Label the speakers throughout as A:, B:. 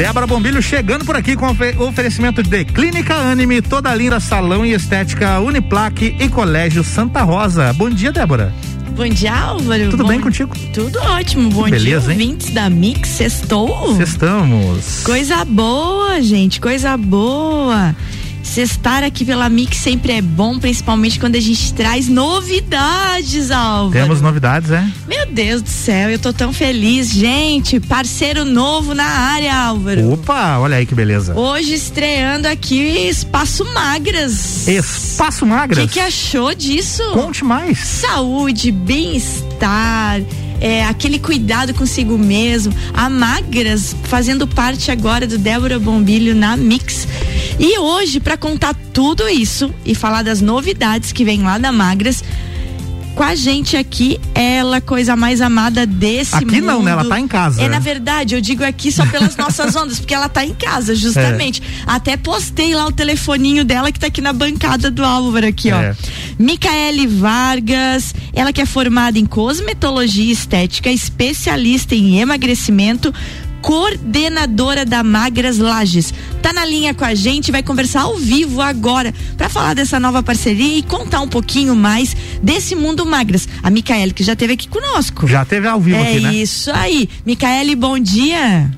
A: Débora Bombilho chegando por aqui com oferecimento de Clínica Anime, toda linda salão e estética Uniplaque e Colégio Santa Rosa. Bom dia, Débora.
B: Bom dia, Álvaro.
A: Tudo Bom, bem contigo?
B: Tudo ótimo. Bom Beleza, dia, ouvintes hein? da Mix. Sextou?
A: Sextamos.
B: Coisa boa, gente. Coisa boa. Estar aqui pela Mix sempre é bom, principalmente quando a gente traz novidades, Álvaro.
A: Temos novidades, é?
B: Meu Deus do céu, eu tô tão feliz. Gente, parceiro novo na área, Álvaro.
A: Opa, olha aí que beleza.
B: Hoje estreando aqui Espaço Magras.
A: Espaço Magras?
B: O que, que achou disso?
A: Conte mais.
B: Saúde, bem-estar é, aquele cuidado consigo mesmo. A Magras fazendo parte agora do Débora Bombilho na Mix. E hoje, para contar tudo isso e falar das novidades que vem lá da Magras, com a gente aqui, ela, coisa mais amada desse
A: aqui
B: mundo. Aqui
A: não, né? Ela tá em casa.
B: É, na verdade, eu digo aqui só pelas nossas ondas, porque ela tá em casa, justamente. É. Até postei lá o telefoninho dela que tá aqui na bancada do Álvaro aqui, ó. É. Micaele Vargas, ela que é formada em cosmetologia estética, especialista em emagrecimento, coordenadora da Magras Lages. Tá na linha com a gente, vai conversar ao vivo agora para falar dessa nova parceria e contar um pouquinho mais desse mundo Magras. A Micaele que já esteve aqui conosco.
A: Já teve ao vivo
B: é
A: aqui, né?
B: É isso aí. Micaele, bom dia.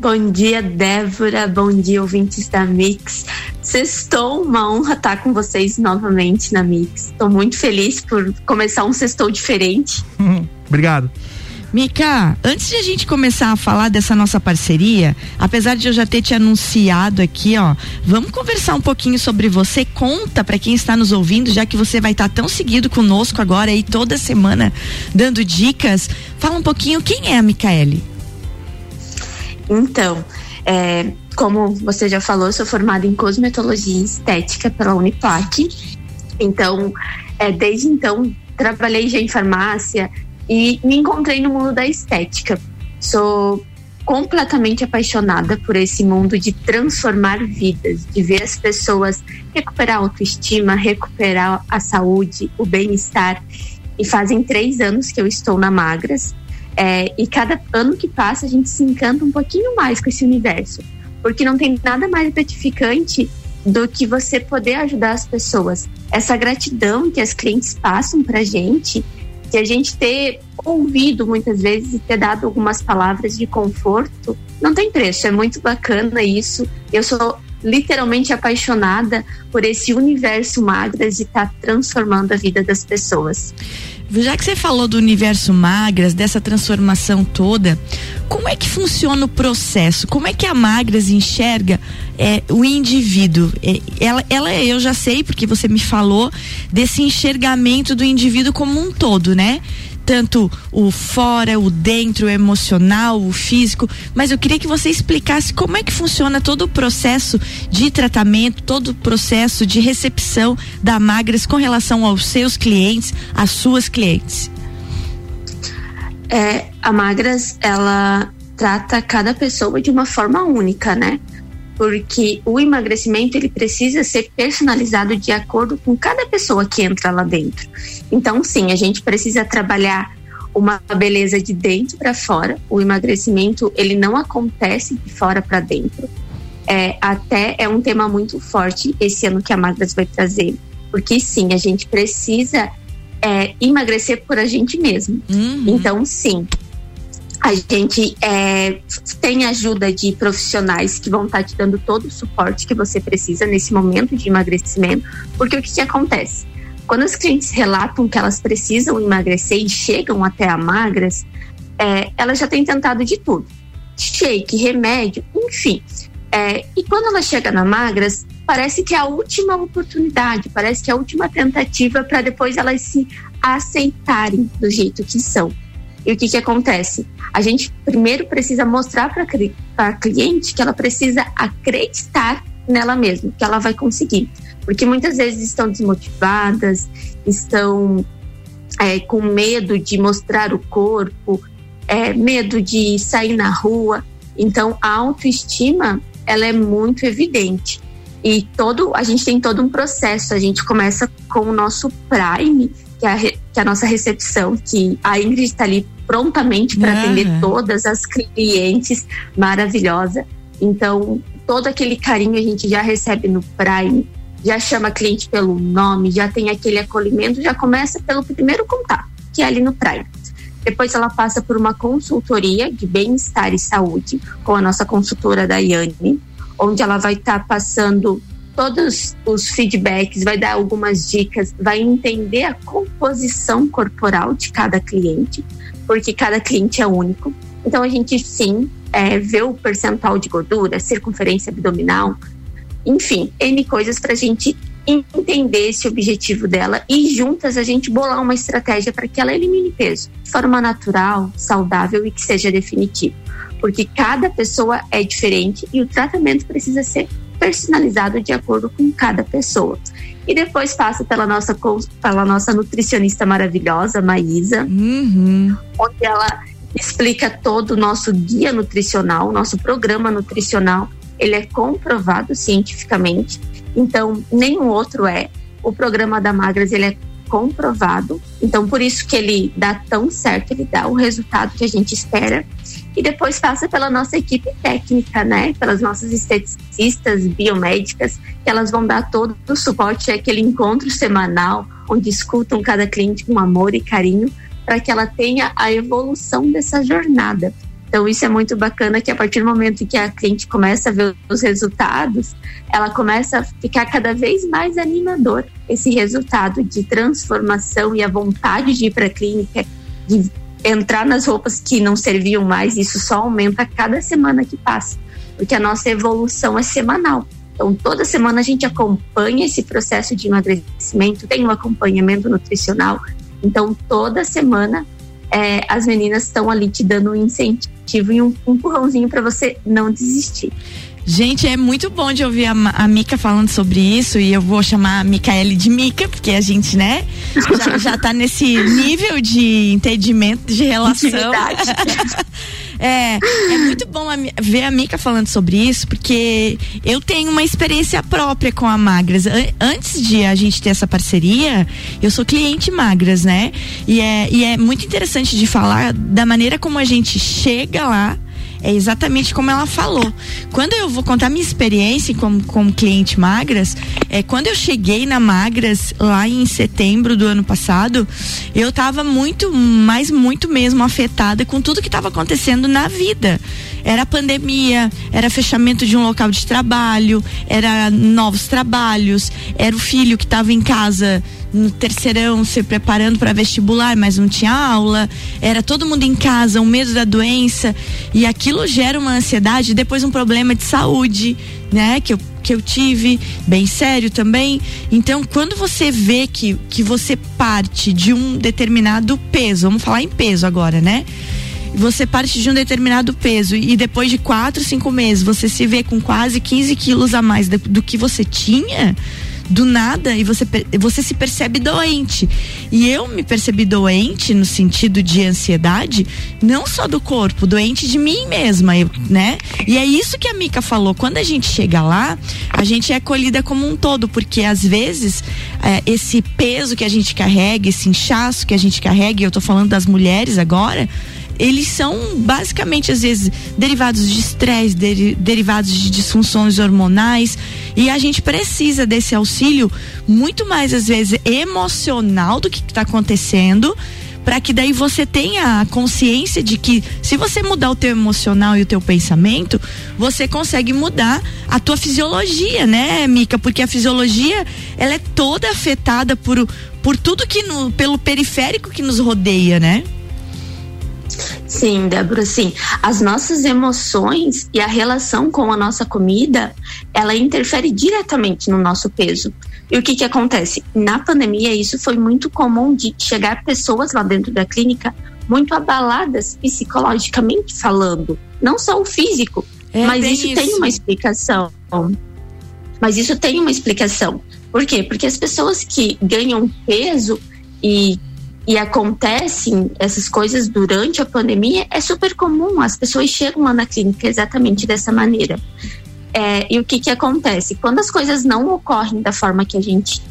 C: Bom dia, Débora. Bom dia, ouvintes da Mix. Sextou, uma honra estar com vocês novamente na Mix. Estou muito feliz por começar um sextou diferente.
A: Obrigado.
B: Mica, antes de a gente começar a falar dessa nossa parceria, apesar de eu já ter te anunciado aqui, ó, vamos conversar um pouquinho sobre você. Conta para quem está nos ouvindo, já que você vai estar tão seguido conosco agora aí toda semana dando dicas. Fala um pouquinho quem é a Micaele.
C: Então, é, como você já falou, sou formada em cosmetologia estética pela Uniplac. Então, é, desde então, trabalhei já em farmácia, e me encontrei no mundo da estética. Sou completamente apaixonada por esse mundo de transformar vidas, de ver as pessoas recuperar a autoestima, recuperar a saúde, o bem-estar. E fazem três anos que eu estou na Magras. É, e cada ano que passa a gente se encanta um pouquinho mais com esse universo, porque não tem nada mais gratificante do que você poder ajudar as pessoas. Essa gratidão que as clientes passam para gente que a gente ter ouvido muitas vezes e ter dado algumas palavras de conforto não tem preço. É muito bacana isso. Eu sou literalmente apaixonada por esse universo magras e tá transformando a vida das pessoas.
B: Já que você falou do universo magras, dessa transformação toda, como é que funciona o processo? Como é que a magras enxerga é, o indivíduo? É, ela, ela, eu já sei, porque você me falou desse enxergamento do indivíduo como um todo, né? Tanto o fora, o dentro, o emocional, o físico, mas eu queria que você explicasse como é que funciona todo o processo de tratamento, todo o processo de recepção da Magras com relação aos seus clientes, às suas clientes.
C: É, a Magras, ela trata cada pessoa de uma forma única, né? Porque o emagrecimento ele precisa ser personalizado de acordo com cada pessoa que entra lá dentro. Então, sim, a gente precisa trabalhar uma beleza de dentro para fora. O emagrecimento ele não acontece de fora para dentro. É, até é um tema muito forte esse ano que a Magras vai trazer, porque sim, a gente precisa é, emagrecer por a gente mesmo. Uhum. Então, sim, a gente é, tem ajuda de profissionais que vão estar tá te dando todo o suporte que você precisa nesse momento de emagrecimento, porque o que, que acontece? Quando as clientes relatam que elas precisam emagrecer e chegam até a magras, é, elas já têm tentado de tudo: shake, remédio, enfim. É, e quando ela chega na magras, parece que é a última oportunidade, parece que é a última tentativa para depois elas se aceitarem do jeito que são. E o que, que acontece? A gente primeiro precisa mostrar para a cliente que ela precisa acreditar nela mesma, que ela vai conseguir. Porque muitas vezes estão desmotivadas, estão é, com medo de mostrar o corpo, é, medo de sair na rua. Então, a autoestima ela é muito evidente. E todo a gente tem todo um processo. A gente começa com o nosso prime, que é a, que é a nossa recepção, que a Ingrid está ali prontamente para atender todas as clientes maravilhosa. Então, todo aquele carinho a gente já recebe no Prime, já chama cliente pelo nome, já tem aquele acolhimento, já começa pelo primeiro contato, que é ali no Prime. Depois ela passa por uma consultoria de bem-estar e saúde com a nossa consultora Daiane, onde ela vai estar tá passando todos os feedbacks, vai dar algumas dicas, vai entender a composição corporal de cada cliente, porque cada cliente é único. Então a gente sim é, vê o percentual de gordura, circunferência abdominal, enfim, N coisas para a gente entender esse objetivo dela e juntas a gente bolar uma estratégia para que ela elimine peso de forma natural, saudável e que seja definitivo. Porque cada pessoa é diferente e o tratamento precisa ser personalizado de acordo com cada pessoa. E depois passa pela nossa, pela nossa nutricionista maravilhosa, Maísa, uhum. onde ela explica todo o nosso guia nutricional, nosso programa nutricional. Ele é comprovado cientificamente, então nenhum outro é. O programa da Magras ele é comprovado, então por isso que ele dá tão certo, ele dá o resultado que a gente espera. E depois passa pela nossa equipe técnica, né? Pelas nossas esteticistas, biomédicas, que elas vão dar todo o suporte àquele encontro semanal, onde escutam cada cliente com amor e carinho para que ela tenha a evolução dessa jornada. Então, isso é muito bacana que a partir do momento que a cliente começa a ver os resultados, ela começa a ficar cada vez mais animador. Esse resultado de transformação e a vontade de ir para a clínica, de entrar nas roupas que não serviam mais, isso só aumenta a cada semana que passa, porque a nossa evolução é semanal. Então, toda semana a gente acompanha esse processo de emagrecimento, tem um acompanhamento nutricional, então, toda semana é, as meninas estão ali te dando um incentivo e um, um empurrãozinho para você não desistir.
B: Gente, é muito bom de ouvir a, a Mica falando sobre isso e eu vou chamar a Micaele de Mica, porque a gente, né, já, já tá nesse nível de entendimento, de relação. é, é muito bom a, ver a Mica falando sobre isso, porque eu tenho uma experiência própria com a Magras. Antes de a gente ter essa parceria, eu sou cliente Magras, né? E é, e é muito interessante de falar da maneira como a gente chega lá é exatamente como ela falou. Quando eu vou contar minha experiência como, como cliente Magras, é quando eu cheguei na Magras lá em setembro do ano passado, eu estava muito, mas muito mesmo afetada com tudo que estava acontecendo na vida. Era pandemia, era fechamento de um local de trabalho, era novos trabalhos, era o filho que estava em casa no terceirão se preparando para vestibular, mas não tinha aula, era todo mundo em casa, o um medo da doença, e aquilo gera uma ansiedade, depois um problema de saúde, né, que eu, que eu tive, bem sério também. Então, quando você vê que, que você parte de um determinado peso, vamos falar em peso agora, né? Você parte de um determinado peso e depois de quatro, cinco meses você se vê com quase 15 quilos a mais do, que você tinha, do nada e você, você se percebe doente. E eu me percebi doente no sentido de ansiedade, não só do corpo, doente de mim mesma, eu, né? E é isso que a Mica falou. Quando a gente chega lá, a gente é acolhida como um todo, porque às vezes é, esse peso que a gente carrega, esse inchaço que a gente carrega, e eu tô falando das mulheres agora, eles são basicamente às vezes derivados de estresse, deri derivados de disfunções hormonais e a gente precisa desse auxílio muito mais às vezes emocional do que está acontecendo para que daí você tenha a consciência de que se você mudar o teu emocional e o teu pensamento, você consegue mudar a tua fisiologia, né, Mica? Porque a fisiologia, ela é toda afetada por, por tudo que no, pelo periférico que nos rodeia, né?
C: Sim, Débora, sim. As nossas emoções e a relação com a nossa comida, ela interfere diretamente no nosso peso. E o que que acontece? Na pandemia, isso foi muito comum de chegar pessoas lá dentro da clínica muito abaladas psicologicamente falando, não só o físico, é mas isso, isso tem uma explicação. Mas isso tem uma explicação. Por quê? Porque as pessoas que ganham peso e e acontecem essas coisas durante a pandemia, é super comum. As pessoas chegam lá na clínica exatamente dessa maneira. É, e o que, que acontece? Quando as coisas não ocorrem da forma que a gente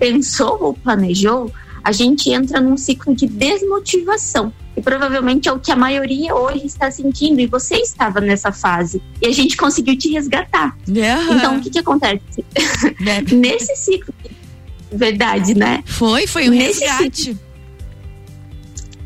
C: pensou ou planejou, a gente entra num ciclo de desmotivação. E provavelmente é o que a maioria hoje está sentindo. E você estava nessa fase. E a gente conseguiu te resgatar. Então, o que, que acontece? Nesse ciclo. Verdade, né?
B: Foi, foi um Nesse resgate. Ciclo,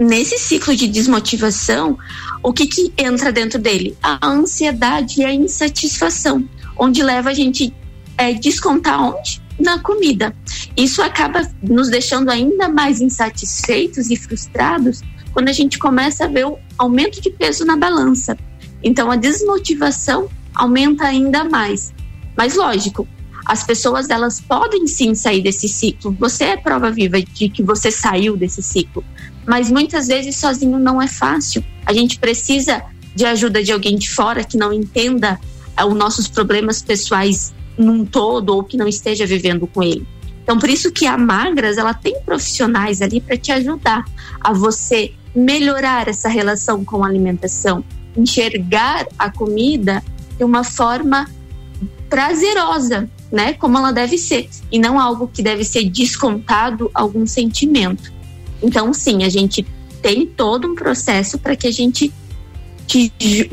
C: nesse ciclo de desmotivação, o que, que entra dentro dele? A ansiedade e a insatisfação, onde leva a gente é, descontar onde? Na comida. Isso acaba nos deixando ainda mais insatisfeitos e frustrados quando a gente começa a ver o aumento de peso na balança. Então a desmotivação aumenta ainda mais. Mas lógico, as pessoas elas podem sim sair desse ciclo. Você é prova viva de que você saiu desse ciclo. Mas muitas vezes sozinho não é fácil. A gente precisa de ajuda de alguém de fora que não entenda eh, os nossos problemas pessoais num todo ou que não esteja vivendo com ele. Então, por isso que a Magras, ela tem profissionais ali para te ajudar a você melhorar essa relação com a alimentação, enxergar a comida de uma forma prazerosa, né? Como ela deve ser, e não algo que deve ser descontado algum sentimento. Então, sim, a gente tem todo um processo para que a gente te,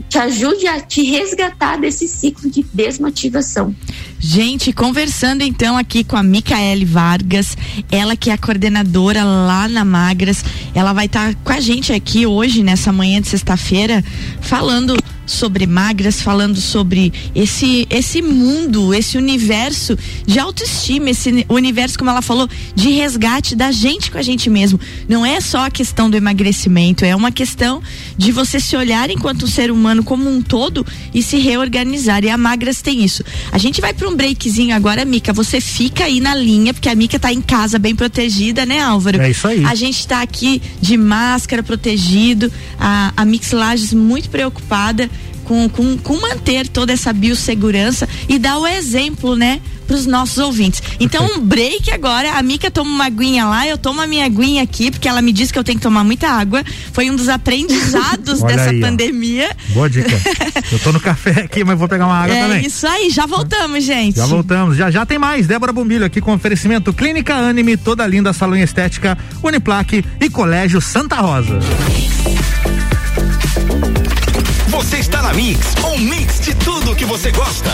C: te ajude a te resgatar desse ciclo de desmotivação.
B: Gente, conversando então aqui com a Micaele Vargas, ela que é a coordenadora lá na Magras, ela vai estar tá com a gente aqui hoje, nessa manhã de sexta-feira, falando sobre magras, falando sobre esse esse mundo, esse universo de autoestima, esse universo, como ela falou, de resgate da gente com a gente mesmo. Não é só a questão do emagrecimento, é uma questão de você se olhar enquanto um ser humano como um todo e se reorganizar. E a Magras tem isso. A gente vai para um breakzinho agora, Mica. Você fica aí na linha, porque a Mica tá em casa bem protegida, né, Álvaro?
A: É isso aí.
B: A gente tá aqui de máscara, protegido. A, a Mix Lages muito preocupada com, com, com manter toda essa biossegurança e dar o exemplo, né? para os nossos ouvintes. Então, um break agora. A Mica toma uma aguinha lá, eu tomo a minha aguinha aqui, porque ela me disse que eu tenho que tomar muita água. Foi um dos aprendizados dessa aí, pandemia.
A: Ó. Boa dica. eu tô no café aqui, mas vou pegar uma água
B: é
A: também.
B: É isso aí, já voltamos, gente.
A: Já voltamos. Já já tem mais. Débora Bombilho aqui com oferecimento Clínica Anime, toda linda salão estética, Uniplaque e Colégio Santa Rosa.
D: Você está na Mix, um mix de tudo que você gosta.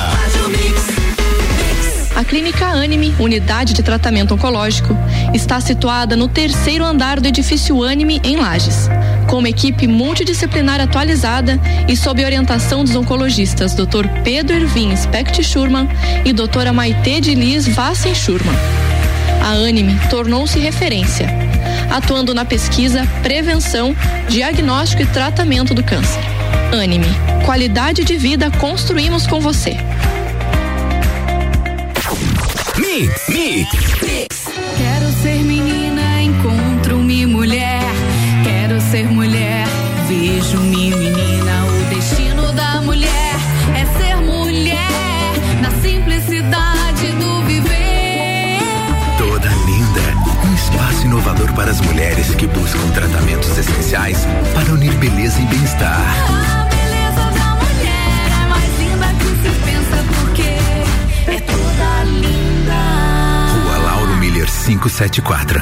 E: A Clínica Anime, unidade de tratamento oncológico, está situada no terceiro andar do edifício Anime, em Lages. Com uma equipe multidisciplinar atualizada e sob orientação dos oncologistas Dr. Pedro Ervin Specht Schurman e doutora Maite de Liz Vassen Schurman. A Anime tornou-se referência, atuando na pesquisa, prevenção, diagnóstico e tratamento do câncer Anime. Qualidade de vida construímos com você.
D: Mix, mix.
F: Quero ser menina, encontro-me mulher. Quero ser mulher, vejo-me menina. O destino da mulher é ser mulher na simplicidade do viver.
D: Toda linda, um espaço inovador para as mulheres que buscam tratamentos essenciais para unir beleza e bem-estar. 574.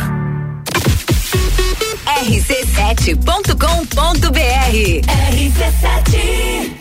G: rc7.com.br
F: RC7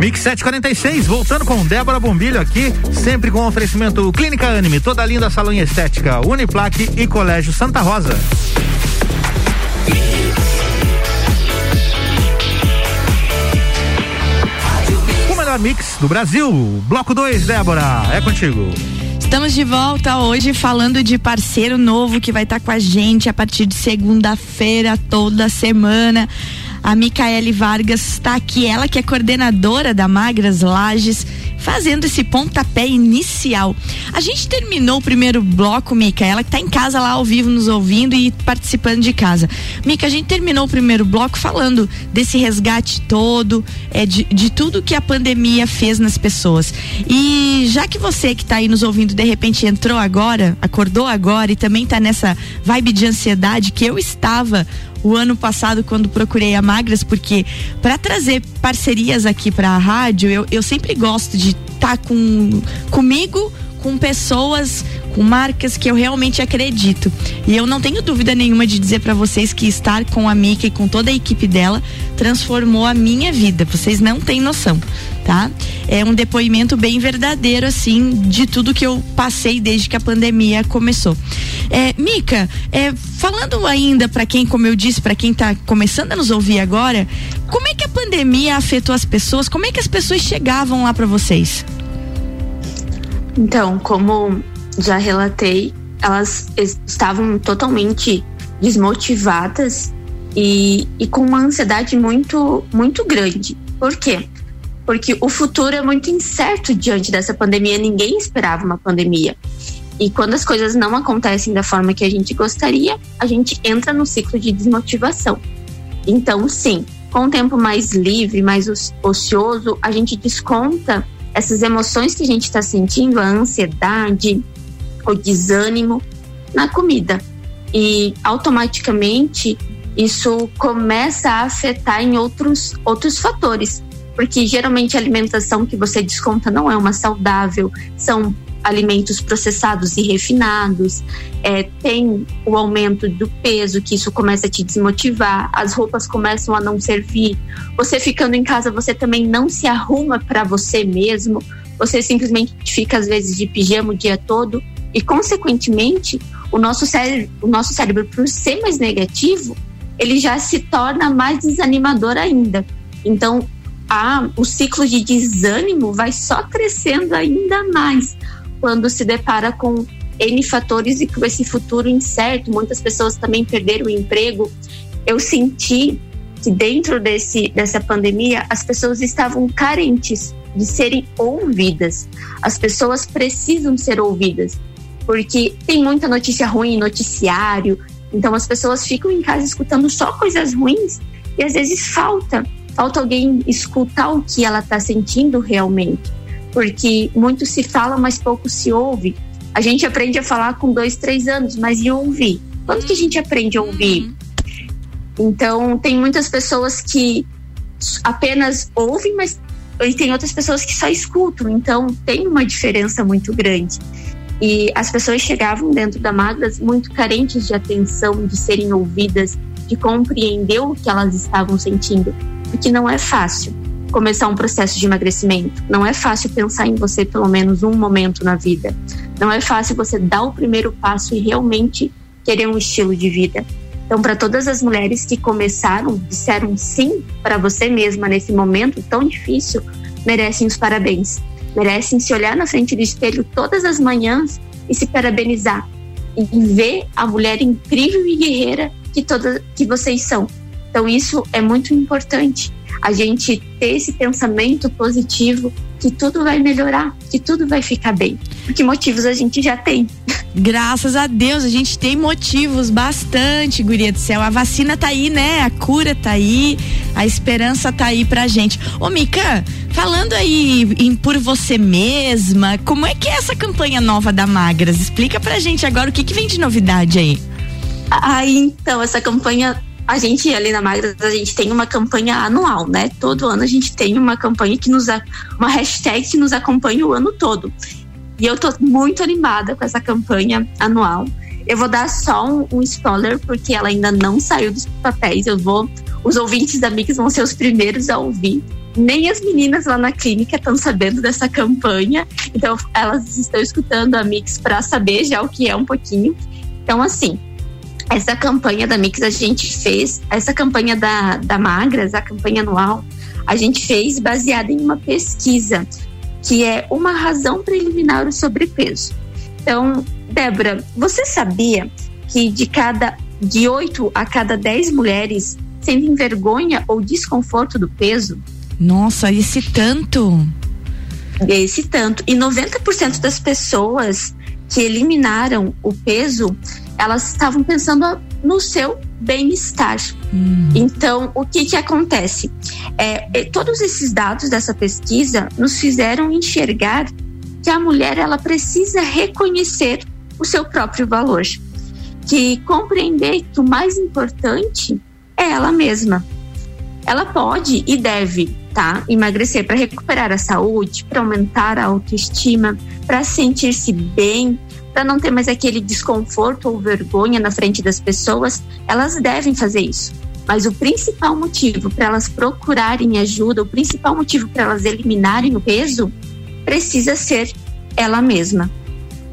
A: Mix 746, voltando com Débora Bombilho aqui, sempre com oferecimento Clínica Anime, toda linda salão em estética, Uniplaque e Colégio Santa Rosa. O melhor mix do Brasil, Bloco 2, Débora, é contigo.
B: Estamos de volta hoje falando de parceiro novo que vai estar tá com a gente a partir de segunda-feira, toda semana. A Micaele Vargas está aqui, ela que é coordenadora da Magras Lages, fazendo esse pontapé inicial. A gente terminou o primeiro bloco, Mica, ela que está em casa lá ao vivo nos ouvindo e participando de casa. Mica, a gente terminou o primeiro bloco falando desse resgate todo, é, de, de tudo que a pandemia fez nas pessoas. E já que você que está aí nos ouvindo, de repente entrou agora, acordou agora e também está nessa vibe de ansiedade que eu estava o ano passado quando procurei a Magras, porque para trazer parcerias aqui para a rádio, eu, eu sempre gosto de estar tá com comigo com pessoas, com marcas que eu realmente acredito. E eu não tenho dúvida nenhuma de dizer para vocês que estar com a Mika e com toda a equipe dela transformou a minha vida. Vocês não têm noção, tá? É um depoimento bem verdadeiro, assim, de tudo que eu passei desde que a pandemia começou. É, Mica, é, falando ainda para quem, como eu disse, para quem está começando a nos ouvir agora, como é que a pandemia afetou as pessoas? Como é que as pessoas chegavam lá para vocês?
C: Então, como já relatei, elas estavam totalmente desmotivadas e, e com uma ansiedade muito, muito grande. Por quê? Porque o futuro é muito incerto diante dessa pandemia, ninguém esperava uma pandemia. E quando as coisas não acontecem da forma que a gente gostaria, a gente entra no ciclo de desmotivação. Então, sim, com o tempo mais livre, mais ocioso, a gente desconta essas emoções que a gente está sentindo, a ansiedade, o desânimo, na comida. E automaticamente isso começa a afetar em outros, outros fatores. Porque geralmente a alimentação que você desconta não é uma saudável, são alimentos processados e refinados, é, tem o aumento do peso, que isso começa a te desmotivar, as roupas começam a não servir. Você ficando em casa, você também não se arruma para você mesmo, você simplesmente fica às vezes de pijama o dia todo e, consequentemente, o nosso cérebro, o nosso cérebro, por ser mais negativo, ele já se torna mais desanimador ainda. Então, a, o ciclo de desânimo vai só crescendo ainda mais quando se depara com N fatores e com esse futuro incerto. Muitas pessoas também perderam o emprego. Eu senti que dentro desse, dessa pandemia as pessoas estavam carentes de serem ouvidas. As pessoas precisam ser ouvidas, porque tem muita notícia ruim, noticiário. Então as pessoas ficam em casa escutando só coisas ruins e às vezes falta, falta alguém escutar o que ela está sentindo realmente porque muito se fala, mas pouco se ouve. A gente aprende a falar com dois, três anos, mas e ouvir? Quando que a gente aprende a ouvir? Então, tem muitas pessoas que apenas ouvem, mas e tem outras pessoas que só escutam. Então, tem uma diferença muito grande. E as pessoas chegavam dentro da Magras muito carentes de atenção, de serem ouvidas, de compreender o que elas estavam sentindo, porque não é fácil começar um processo de emagrecimento. Não é fácil pensar em você pelo menos um momento na vida. Não é fácil você dar o primeiro passo e realmente querer um estilo de vida. Então, para todas as mulheres que começaram, disseram sim para você mesma nesse momento tão difícil, merecem os parabéns. Merecem se olhar na frente do espelho todas as manhãs e se parabenizar e ver a mulher incrível e guerreira que toda que vocês são. Então, isso é muito importante a gente ter esse pensamento positivo que tudo vai melhorar, que tudo vai ficar bem. Porque motivos a gente já tem.
B: Graças a Deus, a gente tem motivos bastante, guria do céu. A vacina tá aí, né? A cura tá aí, a esperança tá aí pra gente. Ô, Mica, falando aí em por você mesma, como é que é essa campanha nova da Magras? Explica pra gente agora o que que vem de novidade aí.
C: Ah, então, essa campanha a gente ali na Magras, a gente tem uma campanha anual, né? Todo ano a gente tem uma campanha que nos uma hashtag que nos acompanha o ano todo. E eu tô muito animada com essa campanha anual. Eu vou dar só um, um spoiler porque ela ainda não saiu dos papéis. Eu vou os ouvintes da Mix vão ser os primeiros a ouvir. Nem as meninas lá na clínica estão sabendo dessa campanha, então elas estão escutando a Mix para saber já o que é um pouquinho. Então, assim, essa campanha da Mix a gente fez, essa campanha da, da Magras, a campanha anual, a gente fez baseada em uma pesquisa, que é uma razão para eliminar o sobrepeso. Então, Débora, você sabia que de cada de 8 a cada 10 mulheres sentem vergonha ou desconforto do peso?
B: Nossa, esse tanto.
C: Esse tanto. E 90% das pessoas que eliminaram o peso, elas estavam pensando no seu bem-estar.
B: Hum.
C: Então, o que que acontece? É, todos esses dados dessa pesquisa nos fizeram enxergar que a mulher ela precisa reconhecer o seu próprio valor, que compreender que o mais importante é ela mesma. Ela pode e deve tá? Emagrecer para recuperar a saúde, para aumentar a autoestima, para sentir-se bem, para não ter mais aquele desconforto ou vergonha na frente das pessoas, elas devem fazer isso. Mas o principal motivo para elas procurarem ajuda, o principal motivo para elas eliminarem o peso, precisa ser ela mesma.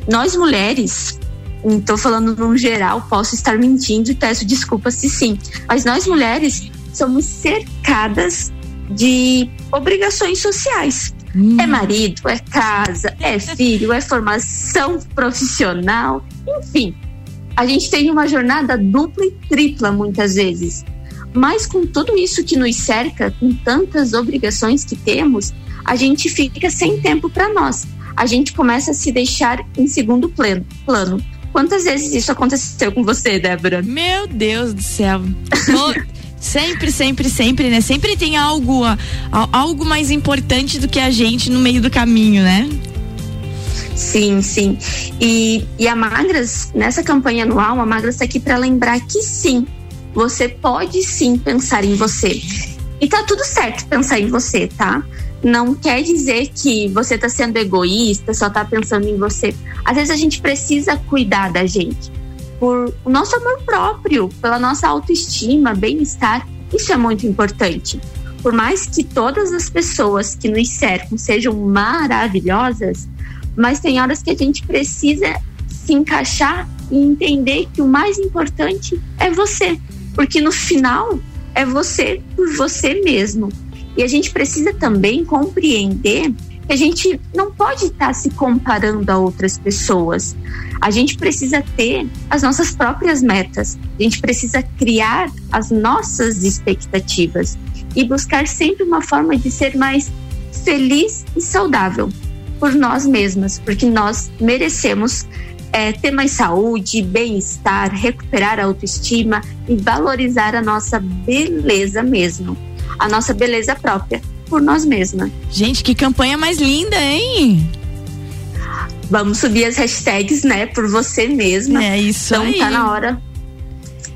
C: Nós mulheres, estou falando num geral, posso estar mentindo e peço desculpas se sim, mas nós mulheres somos cercadas de obrigações sociais.
B: Hum.
C: É marido, é casa, é filho, é formação profissional, enfim. A gente tem uma jornada dupla e tripla muitas vezes. Mas com tudo isso que nos cerca, com tantas obrigações que temos, a gente fica sem tempo para nós. A gente começa a se deixar em segundo plano. plano. Quantas vezes isso aconteceu com você, Débora?
B: Meu Deus do céu. Sempre, sempre, sempre, né? Sempre tem algo, algo mais importante do que a gente no meio do caminho, né?
C: Sim, sim. E, e a Magras, nessa campanha anual, a Magras está aqui para lembrar que sim, você pode sim pensar em você. E tá tudo certo pensar em você, tá? Não quer dizer que você tá sendo egoísta, só tá pensando em você. Às vezes a gente precisa cuidar da gente por o nosso amor próprio, pela nossa autoestima, bem-estar. Isso é muito importante. Por mais que todas as pessoas que nos cercam sejam maravilhosas, mas tem horas que a gente precisa se encaixar e entender que o mais importante é você, porque no final é você por você mesmo. E a gente precisa também compreender a gente não pode estar se comparando a outras pessoas. A gente precisa ter as nossas próprias metas. A gente precisa criar as nossas expectativas e buscar sempre uma forma de ser mais feliz e saudável por nós mesmas, porque nós merecemos é, ter mais saúde, bem-estar, recuperar a autoestima e valorizar a nossa beleza mesmo, a nossa beleza própria por nós mesmas.
B: Gente, que campanha mais linda, hein?
C: Vamos subir as hashtags, né, por você mesma.
B: É isso
C: então,
B: aí.
C: tá na hora.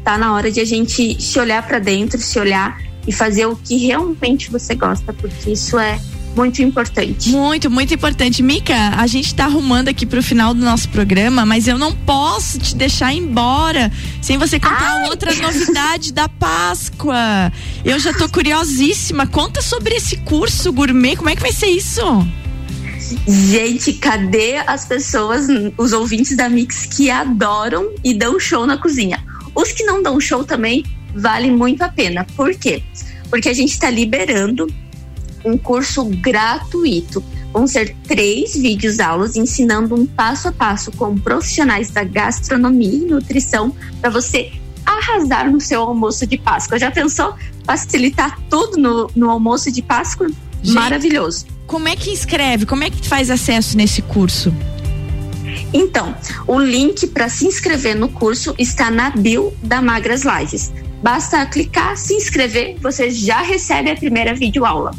C: Tá na hora de a gente se olhar para dentro, se olhar e fazer o que realmente você gosta, porque isso é muito importante.
B: Muito, muito importante. Mica, a gente tá arrumando aqui pro final do nosso programa, mas eu não posso te deixar embora sem você contar
C: Ai.
B: outra novidade da Páscoa. Eu já tô curiosíssima. Conta sobre esse curso gourmet, como é que vai ser isso?
C: Gente, cadê as pessoas, os ouvintes da Mix que adoram e dão show na cozinha? Os que não dão show também vale muito a pena. Por quê? Porque a gente está liberando um curso gratuito. Vão ser três vídeos aulas ensinando um passo a passo com profissionais da gastronomia e nutrição para você arrasar no seu almoço de Páscoa. Já pensou facilitar tudo no, no almoço de Páscoa?
B: Gente,
C: Maravilhoso.
B: Como é que inscreve? Como é que faz acesso nesse curso?
C: Então, o link para se inscrever no curso está na bio da Magras Lives. Basta clicar, se inscrever, você já recebe a primeira videoaula.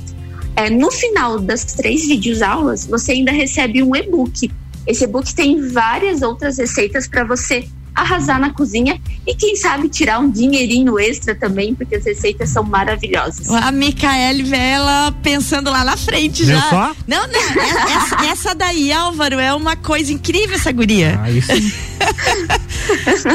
C: É, no final das três videoaulas, você ainda recebe um e-book. Esse e-book tem várias outras receitas para você arrasar na cozinha e quem sabe tirar um dinheirinho extra também, porque as receitas são maravilhosas.
B: A Micaele ela pensando lá na frente
A: Viu
B: já.
A: só?
B: Não, não, essa, essa daí, Álvaro, é uma coisa incrível essa guria.
A: Ah, isso.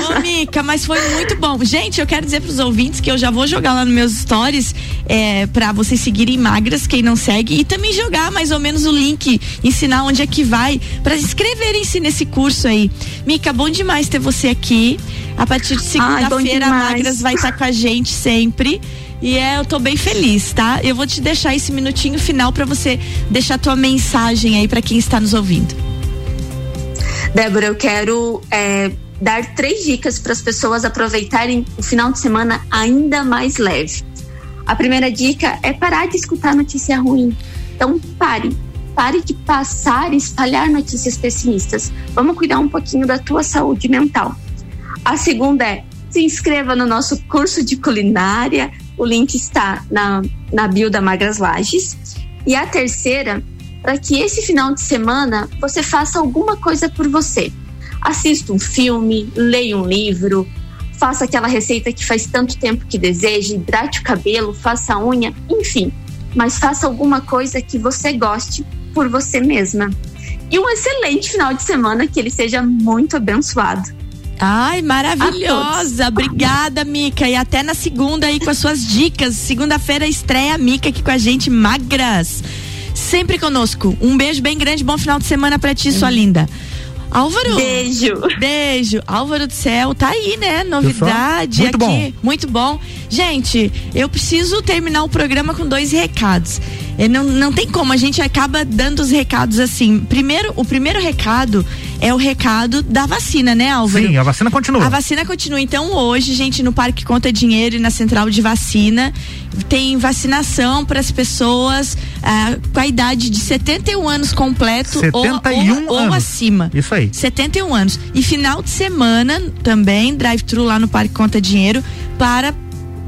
B: Ô, Mica, mas foi muito bom. Gente, eu quero dizer pros ouvintes que eu já vou jogar lá nos meus stories é, para vocês seguirem magras, quem não segue, e também jogar mais ou menos o link, ensinar onde é que vai, para inscreverem-se nesse curso aí. Mica, bom demais ter você aqui. A partir de segunda-feira, a. Magras vai estar com a gente sempre. E é, eu tô bem feliz, tá? Eu vou te deixar esse minutinho final para você deixar tua mensagem aí para quem está nos ouvindo.
C: Débora, eu quero é, dar três dicas para as pessoas aproveitarem o final de semana ainda mais leve. A primeira dica é parar de escutar notícia ruim. Então, pare. Pare de passar e espalhar notícias pessimistas. Vamos cuidar um pouquinho da tua saúde mental. A segunda é se inscreva no nosso curso de culinária. O link está na, na bio da Magras Lages. E a terceira, para que esse final de semana você faça alguma coisa por você. Assista um filme, leia um livro, faça aquela receita que faz tanto tempo que deseja, hidrate o cabelo, faça a unha, enfim. Mas faça alguma coisa que você goste por você mesma. E um excelente final de semana, que ele seja muito abençoado.
B: Ai, maravilhosa. Obrigada, Mica. E até na segunda aí com as suas dicas. Segunda-feira estreia a Mica aqui com a gente, magras. Sempre conosco. Um beijo bem grande, bom final de semana pra ti, sua linda. Álvaro.
C: Beijo.
B: Beijo. Álvaro do Céu, tá aí, né? Novidade
A: Muito
B: aqui.
A: bom.
B: Muito bom. Gente, eu preciso terminar o programa com dois recados. É, não, não tem como, a gente acaba dando os recados assim. Primeiro, o primeiro recado é o recado da vacina, né, Álvaro?
A: Sim, a vacina continua.
B: A vacina continua. Então, hoje, gente, no Parque Conta Dinheiro e na Central de Vacina, tem vacinação para as pessoas ah, com a idade de 71 anos completo ou,
A: 71
B: ou, ou
A: anos.
B: acima.
A: Isso aí.
B: 71 anos. E final de semana também, drive-thru lá no Parque Conta Dinheiro para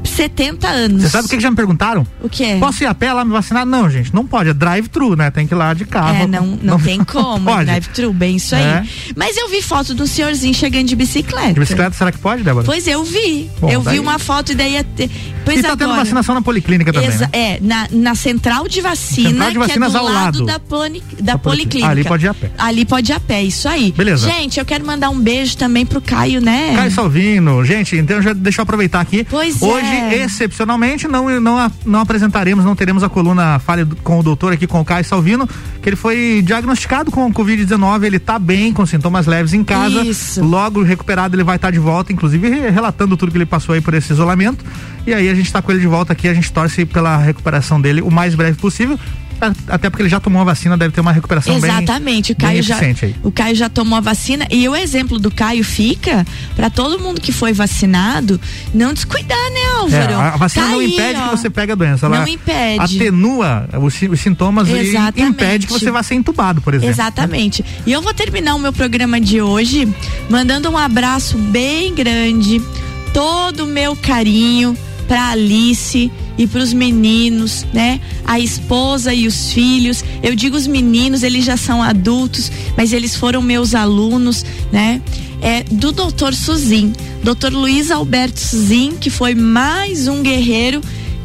B: 70 anos.
A: Você sabe o que, que já me perguntaram?
B: O que?
A: Posso ir a pé lá me vacinar? Não, gente, não pode. É drive-thru, né? Tem que ir lá de carro.
B: É, não, não, tem como, é drive-thru, bem isso aí.
A: É.
B: Mas eu vi foto do senhorzinho chegando de bicicleta.
A: De bicicleta, será que pode, Débora?
B: Pois eu vi.
A: Bom,
B: eu
A: daí-
B: vi uma foto e daí ia ter. Pois
A: e tá tendo
B: agora.
A: vacinação na policlínica também,
B: Exa-
A: né?
B: É, na, na central de vacina,
A: Central de vacinas
B: que é do
A: ao
B: lado,
A: lado.
B: da, plani, da
A: Da policlínica.
B: policlínica.
A: Ali pode ir a pé.
B: Ali pode ir a pé, isso aí.
A: Beleza.
B: Gente, eu quero mandar um beijo também pro Caio, né?
A: Caio Salvino, gente, então já deixa eu aproveitar aqui.
B: Pois
A: Hoje,
B: é.
A: Excepcionalmente, não, não, não apresentaremos, não teremos a coluna Fale do- com o doutor aqui com o Caio Salvino, que ele foi diagnosticado com Covid-19, ele tá bem, com sintomas leves em casa.
B: Isso.
A: Logo recuperado, ele vai estar de volta, inclusive re- relatando tudo que ele passou aí por esse isolamento. E aí a gente tá com ele de volta aqui, a gente torce pela recuperação dele o mais breve possível. A- Até porque ele já tomou a vacina, deve ter uma recuperação bem-
B: Exatamente, o
A: bem
B: Caio já
A: aí.
B: o Caio já tomou a vacina e o exemplo do Caio fica para todo mundo que foi vacinado não descuidar, né,
A: É,
B: Álvaro?
A: a a vacina
B: Tá
A: não
B: aí,
A: impede
B: ó.
A: que você pegue a doença. Ela
B: Não impede.
A: atenua os, os sintomas
B: Exatamente.
A: e impede que você vá ser entubado, por exemplo.
B: Exatamente. E eu vou terminar o meu programa de hoje mandando um abraço bem grande, todo o meu carinho para Alice e para os meninos, né? A esposa e os filhos. Eu digo os meninos, eles já são adultos, mas eles foram meus alunos, né? É do Dr. Suzin, Dr. Luiz Alberto Suzin, que foi mais um guerreiro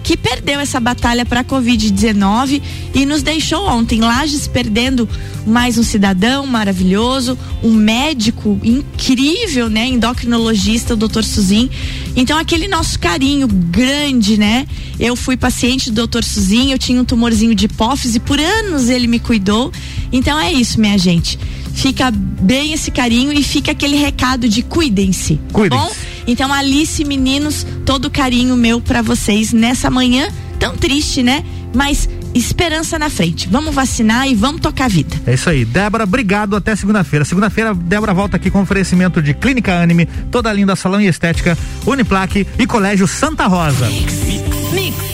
B: que perdeu essa batalha para a Covid-19 e nos deixou ontem, Lages perdendo mais um cidadão maravilhoso, um médico incrível, né, endocrinologista, o Dr. Suzin. Então aquele nosso carinho grande, né? Eu fui paciente do Dr. Suzin, eu tinha um tumorzinho de hipófise, por anos ele me cuidou. Então é isso, minha gente. Fica bem esse carinho e fica aquele recado de cuidem-se. tá
A: Cuidem-se.
B: Então, Alice, meninos, todo o carinho meu pra vocês nessa manhã tão triste, né? Mas esperança na frente. Vamos vacinar e vamos tocar a vida.
A: É isso aí. Débora, obrigado. Até segunda-feira. Segunda-feira, Débora volta aqui com oferecimento de Clínica Anime, toda linda salão e estética, Uniplaque e Colégio Santa Rosa.
F: Mix.